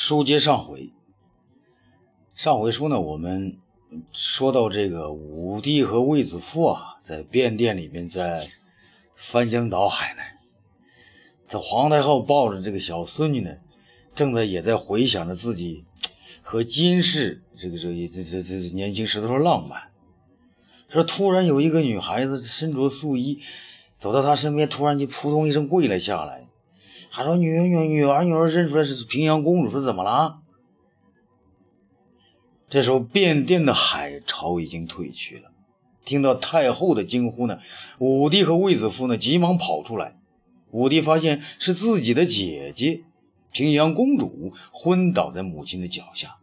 书接上回，上回书呢，我们说到这个武帝和卫子夫啊，在便殿里面在翻江倒海呢。这皇太后抱着这个小孙女呢，正在也在回想着自己和金氏这个这个这这这年轻时候的浪漫。说突然有一个女孩子身着素衣走到他身边，突然就扑通一声跪了下来。他说：“女女女儿女儿认出来是平阳公主，说怎么了？”这时候，变电的海潮已经退去了。听到太后的惊呼呢，武帝和卫子夫呢急忙跑出来。武帝发现是自己的姐姐平阳公主昏倒在母亲的脚下，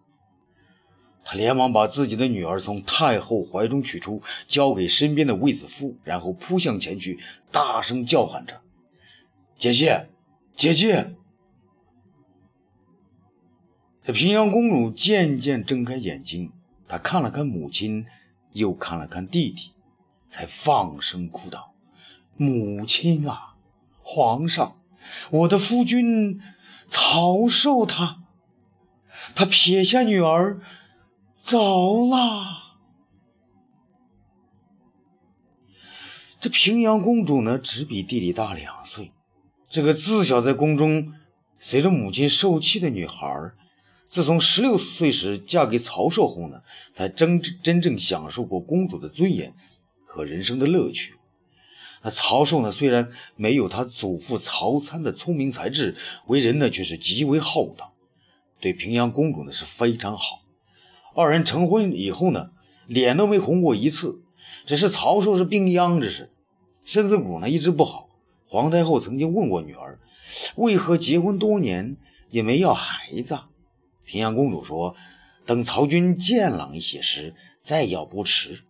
他连忙把自己的女儿从太后怀中取出，交给身边的卫子夫，然后扑向前去，大声叫喊着：“姐姐！”姐姐，这平阳公主渐渐睁开眼睛，她看了看母亲，又看了看弟弟，才放声哭道：“母亲啊，皇上，我的夫君曹寿他，他撇下女儿走了。”这平阳公主呢，只比弟弟大两岁。这个自小在宫中随着母亲受气的女孩，自从十六岁时嫁给曹寿后呢，才真真正享受过公主的尊严和人生的乐趣。那曹寿呢，虽然没有他祖父曹参的聪明才智，为人呢却是极为厚道，对平阳公主呢是非常好。二人成婚以后呢，脸都没红过一次，只是曹寿是病秧子似的，身子骨呢一直不好。皇太后曾经问过女儿，为何结婚多年也没要孩子？平阳公主说：“等曹军健朗一些时再要不迟。”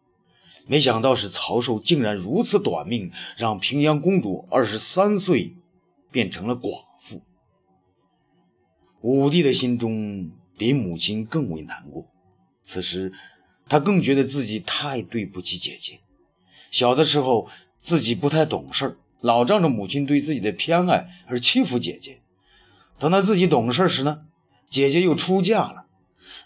没想到是曹寿竟然如此短命，让平阳公主二十三岁变成了寡妇。武帝的心中比母亲更为难过，此时他更觉得自己太对不起姐姐。小的时候自己不太懂事儿。老仗着母亲对自己的偏爱而欺负姐姐，等他自己懂事时呢，姐姐又出嫁了，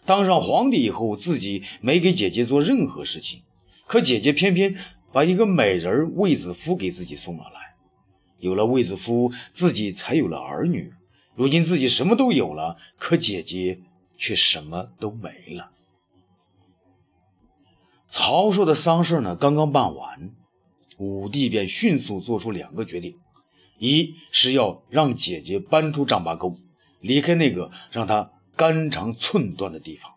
当上皇帝以后，自己没给姐姐做任何事情，可姐姐偏偏把一个美人卫子夫给自己送了来，有了卫子夫，自己才有了儿女，如今自己什么都有了，可姐姐却什么都没了。曹寿的丧事呢，刚刚办完。武帝便迅速做出两个决定：一是要让姐姐搬出丈八沟，离开那个让她肝肠寸断的地方；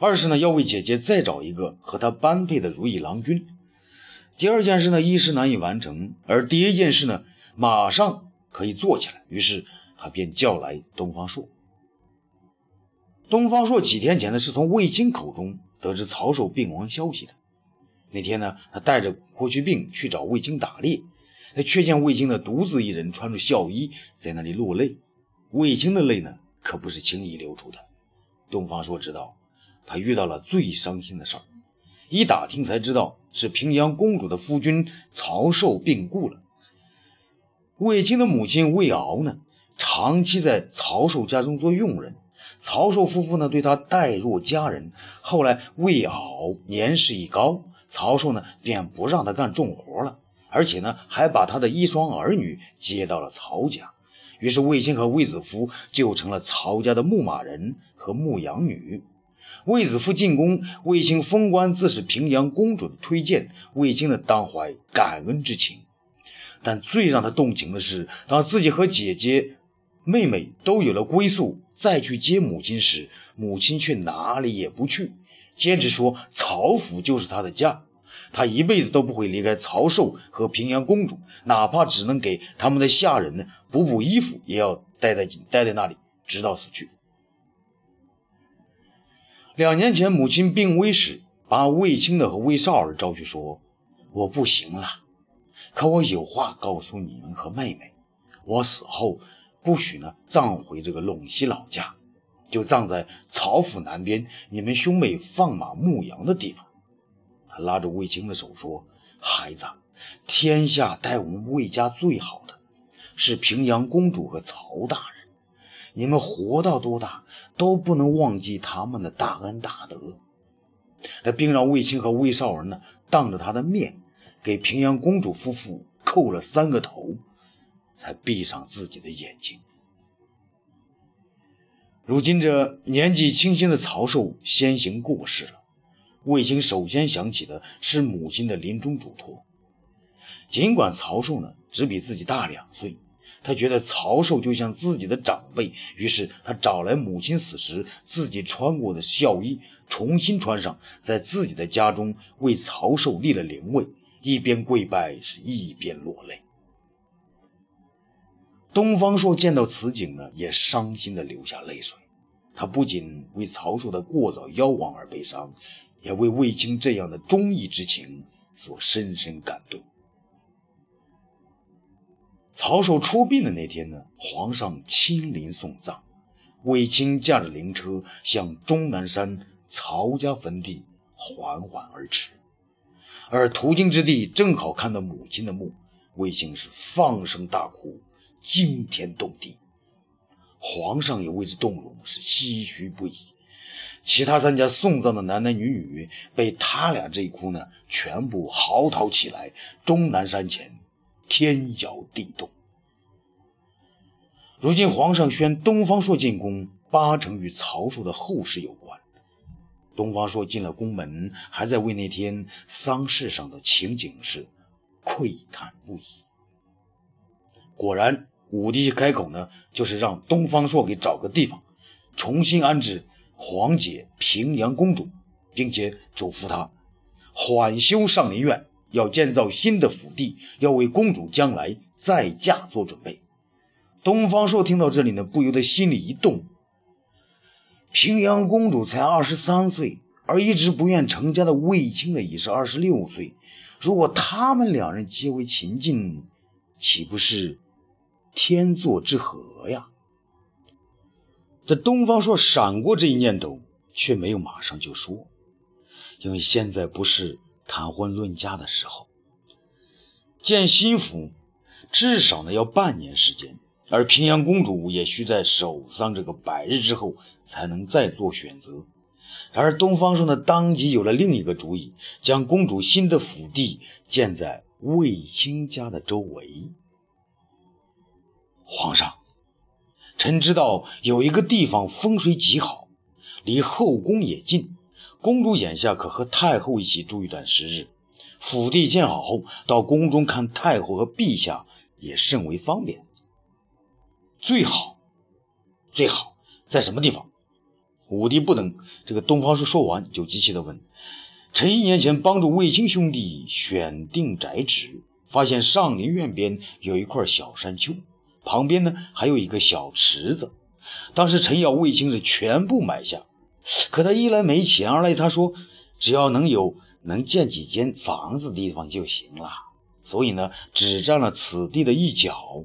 二是呢，要为姐姐再找一个和她般配的如意郎君。第二件事呢，一时难以完成，而第一件事呢，马上可以做起来。于是他便叫来东方朔。东方朔几天前呢，是从卫青口中得知曹寿病亡消息的。那天呢，他带着霍去病去找卫青打猎，他却见卫青呢独自一人穿着孝衣在那里落泪。卫青的泪呢，可不是轻易流出的。东方朔知道他遇到了最伤心的事儿，一打听才知道是平阳公主的夫君曹寿病故了。卫青的母亲魏敖呢，长期在曹寿家中做佣人，曹寿夫妇呢对他待若家人。后来魏敖年事已高。曹寿呢，便不让他干重活了，而且呢，还把他的一双儿女接到了曹家。于是卫青和卫子夫就成了曹家的牧马人和牧羊女。卫子夫进宫，卫青封官，自是平阳公主的推荐。卫青呢，当怀感恩之情。但最让他动情的是，当自己和姐姐、妹妹都有了归宿，再去接母亲时，母亲却哪里也不去。坚持说曹府就是他的家，他一辈子都不会离开曹寿和平阳公主，哪怕只能给他们的下人呢补补衣服，也要待在待在那里，直到死去。两年前母亲病危时，把卫青的和卫少儿招去说：“我不行了，可我有话告诉你们和妹妹，我死后不许呢葬回这个陇西老家。”就葬在曹府南边，你们兄妹放马牧羊的地方。他拉着卫青的手说：“孩子，天下待我们卫家最好的是平阳公主和曹大人。你们活到多大都不能忘记他们的大恩大德。这并让卫青和卫少儿呢，当着他的面给平阳公主夫妇叩了三个头，才闭上自己的眼睛。如今这年纪轻轻的曹寿先行过世了，卫青首先想起的是母亲的临终嘱托。尽管曹寿呢只比自己大两岁。他觉得曹寿就像自己的长辈，于是他找来母亲死时自己穿过的孝衣，重新穿上，在自己的家中为曹寿立了灵位，一边跪拜是一边落泪。东方朔见到此景呢，也伤心的流下泪水。他不仅为曹寿的过早夭亡而悲伤，也为卫青这样的忠义之情所深深感动。曹寿出殡的那天呢，皇上亲临送葬，卫青驾着灵车向终南山曹家坟地缓缓而驰，而途经之地正好看到母亲的墓，卫青是放声大哭，惊天动地。皇上也为之动容，是唏嘘不已。其他参加送葬的男男女女被他俩这一哭呢，全部嚎啕起来。终南山前。天摇地动。如今皇上宣东方朔进宫，八成与曹寿的后事有关。东方朔进了宫门，还在为那天丧事上的情景是喟叹不已。果然，武帝一开口呢，就是让东方朔给找个地方，重新安置皇姐平阳公主，并且嘱咐他缓修上林苑。要建造新的府邸，要为公主将来再嫁做准备。东方朔听到这里呢，不由得心里一动。平阳公主才二十三岁，而一直不愿成家的卫青呢，已是二十六岁。如果他们两人结为秦晋，岂不是天作之合呀？这东方朔闪过这一念头，却没有马上就说，因为现在不是。谈婚论嫁的时候，建新府至少呢要半年时间，而平阳公主也需在守丧这个百日之后才能再做选择。然而东方朔呢当即有了另一个主意，将公主新的府邸建在卫青家的周围。皇上，臣知道有一个地方风水极好，离后宫也近。公主眼下可和太后一起住一段时日，府邸建好后，到宫中看太后和陛下也甚为方便。最好，最好在什么地方？武帝不等这个东方朔说完，就急切地问：“臣一年前帮助卫青兄弟选定宅址，发现上林苑边有一块小山丘，旁边呢还有一个小池子。当时臣要卫青是全部买下。”可他一来没钱，二来他说只要能有能建几间房子的地方就行了，所以呢只占了此地的一角。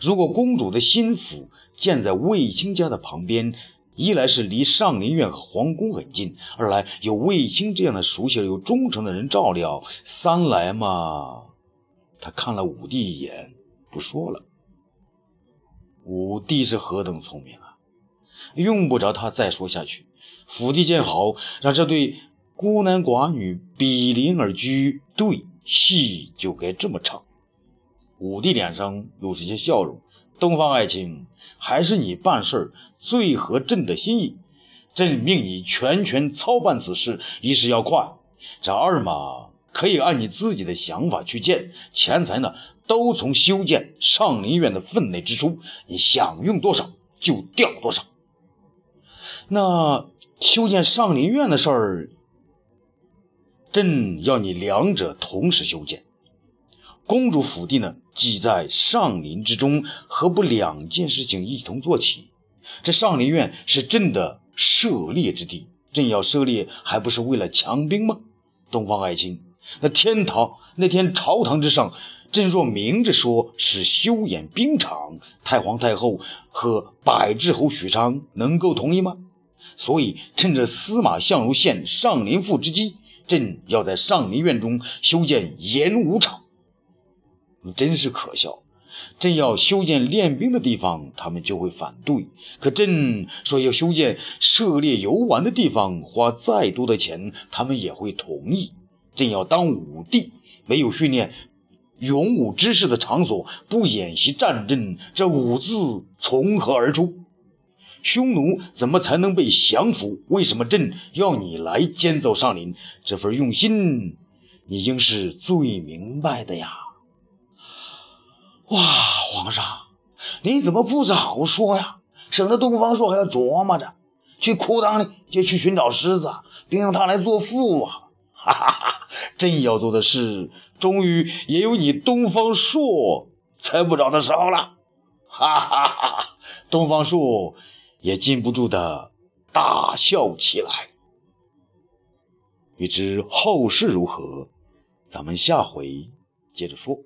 如果公主的新府建在卫青家的旁边，一来是离上林苑和皇宫很近，二来有卫青这样的熟悉而又忠诚的人照料，三来嘛，他看了武帝一眼，不说了。武帝是何等聪明啊！用不着他再说下去。府邸建好，让这对孤男寡女比邻而居，对戏就该这么唱。武帝脸上露出些笑容：“东方爱卿，还是你办事最合朕的心意。朕命你全权操办此事，一是要快。这二嘛，可以按你自己的想法去建，钱财呢，都从修建上林苑的分内支出，你想用多少就调多少。”那修建上林苑的事儿，朕要你两者同时修建。公主府邸呢，既在上林之中，何不两件事情一同做起？这上林苑是朕的狩猎之地，朕要狩猎，还不是为了强兵吗？东方爱卿，那天堂那天朝堂之上，朕若明着说是修演兵场，太皇太后和百智侯许昌能够同意吗？所以，趁着司马相如献上林赋之机，朕要在上林苑中修建演武场。你真是可笑！朕要修建练兵的地方，他们就会反对；可朕说要修建涉猎游玩的地方，花再多的钱，他们也会同意。朕要当武帝，没有训练勇武之士的场所，不演习战争，这武字从何而出？匈奴怎么才能被降服？为什么朕要你来监奏上林？这份用心，你应是最明白的呀！哇，皇上，你怎么不早说呀？省得东方朔还要琢磨着去裤裆里就去寻找狮子，并用它来做父啊！哈哈哈！朕要做的事，终于也有你东方朔猜不着的时候了！哈哈哈哈！东方朔也禁不住的大笑起来。欲知后事如何，咱们下回接着说。